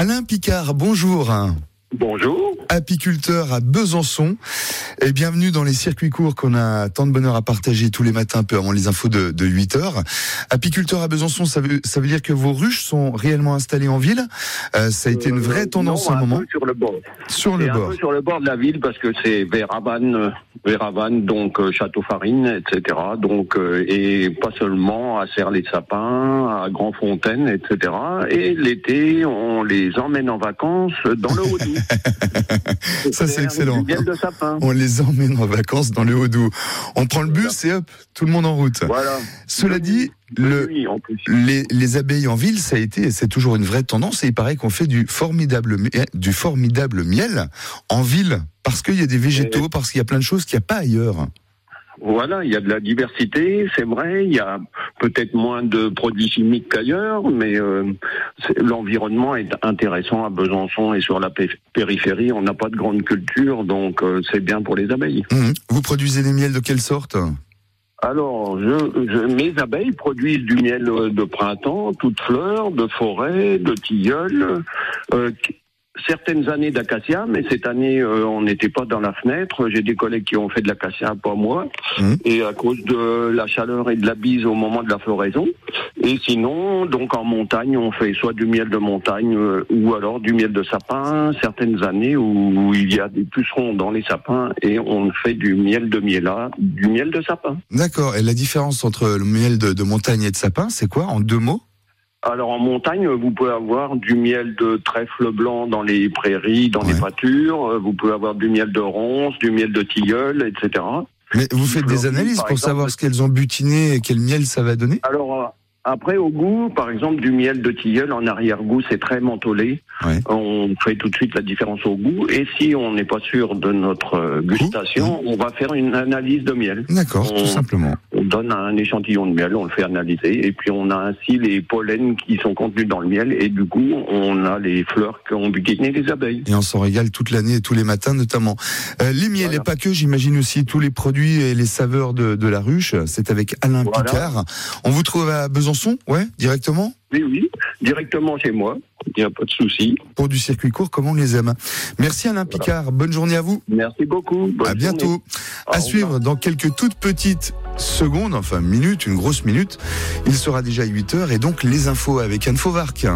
Alain Picard, bonjour. Bonjour. Apiculteur à Besançon. Et bienvenue dans les circuits courts qu'on a tant de bonheur à partager tous les matins, peu avant les infos de, de 8 heures. Apiculteur à Besançon, ça veut, ça veut dire que vos ruches sont réellement installées en ville? Euh, ça a été une vraie tendance non, à un moment. peu sur le bord. Sur le un bord. peu sur le bord de la ville parce que c'est vers Havane, euh, vers Havane, donc euh, Château Farine, etc. Donc euh, et pas seulement à Serre-les-Sapins, à Grand-Fontaine, etc. Et l'été, on les emmène en vacances dans le Haut-Doubs. Ça, c'est excellent. De sapin. On les emmène en vacances dans le Haut-Doubs. On prend le bus et hop, tout le monde en route. Voilà. Cela dit, le, les, les abeilles en ville, ça a été, et c'est toujours une vraie tendance, et il paraît qu'on fait du formidable, mi- du formidable miel en ville, parce qu'il y a des végétaux, parce qu'il y a plein de choses qu'il n'y a pas ailleurs. Voilà, il y a de la diversité, c'est vrai. Il y a peut-être moins de produits chimiques qu'ailleurs, mais euh, l'environnement est intéressant à Besançon et sur la pé- périphérie. On n'a pas de grande culture, donc euh, c'est bien pour les abeilles. Mhm. Vous produisez des miels de quelle sorte? Alors, je, je- mes abeilles produisent du miel euh, de printemps, toutes fleurs, de forêt, de tilleul. euh, Certaines années d'acacia, mais cette année euh, on n'était pas dans la fenêtre. J'ai des collègues qui ont fait de l'acacia, pas moi, Mhm. et à cause de la chaleur et de la bise au moment de la floraison. Et sinon, donc en montagne, on fait soit du miel de montagne euh, ou alors du miel de sapin. Certaines années où il y a des pucerons dans les sapins et on fait du miel de miela, du miel de sapin. D'accord. Et la différence entre le miel de, de montagne et de sapin, c'est quoi en deux mots? Alors en montagne, vous pouvez avoir du miel de trèfle blanc dans les prairies, dans Ouais. les pâtures. euh, Vous pouvez avoir du miel de ronce, du miel de tilleul, etc. Mais vous faites des analyses pour exemple. savoir ce qu'elles ont butiné et quel miel ça va donner? Alors euh, après au goût, par exemple du miel de tilleul en arrière-goût, c'est très mentholé. On fait tout de suite la différence au goût. Et si on n'est pas sûr de notre gustation, on va faire une analyse de miel. D'accord, tout simplement. On donne un échantillon de miel, on le fait analyser, et puis on a ainsi les pollens qui sont contenus dans le miel, et du coup, on a les fleurs qui ont butiné les abeilles. Et on s'en régale toute l'année et tous les matins notamment. Euh, les miels Voilà. et pas que, j'imagine aussi tous les produits et les saveurs de, de la ruche. C'est avec Alain Voilà. Picard. On vous trouve à Besançon, ouais, directement Oui, oui, directement chez moi, il n'y a pas de souci. pour du circuit court comme on les aime. Merci Alain Voilà. Picard, bonne journée à vous. Merci beaucoup. bonne à bientôt. journée. Au À revoir. suivre dans quelques toutes petites secondes, enfin minutes, une grosse minute. Il sera déjà 8 heures et donc les infos avec Anne Fauvarc.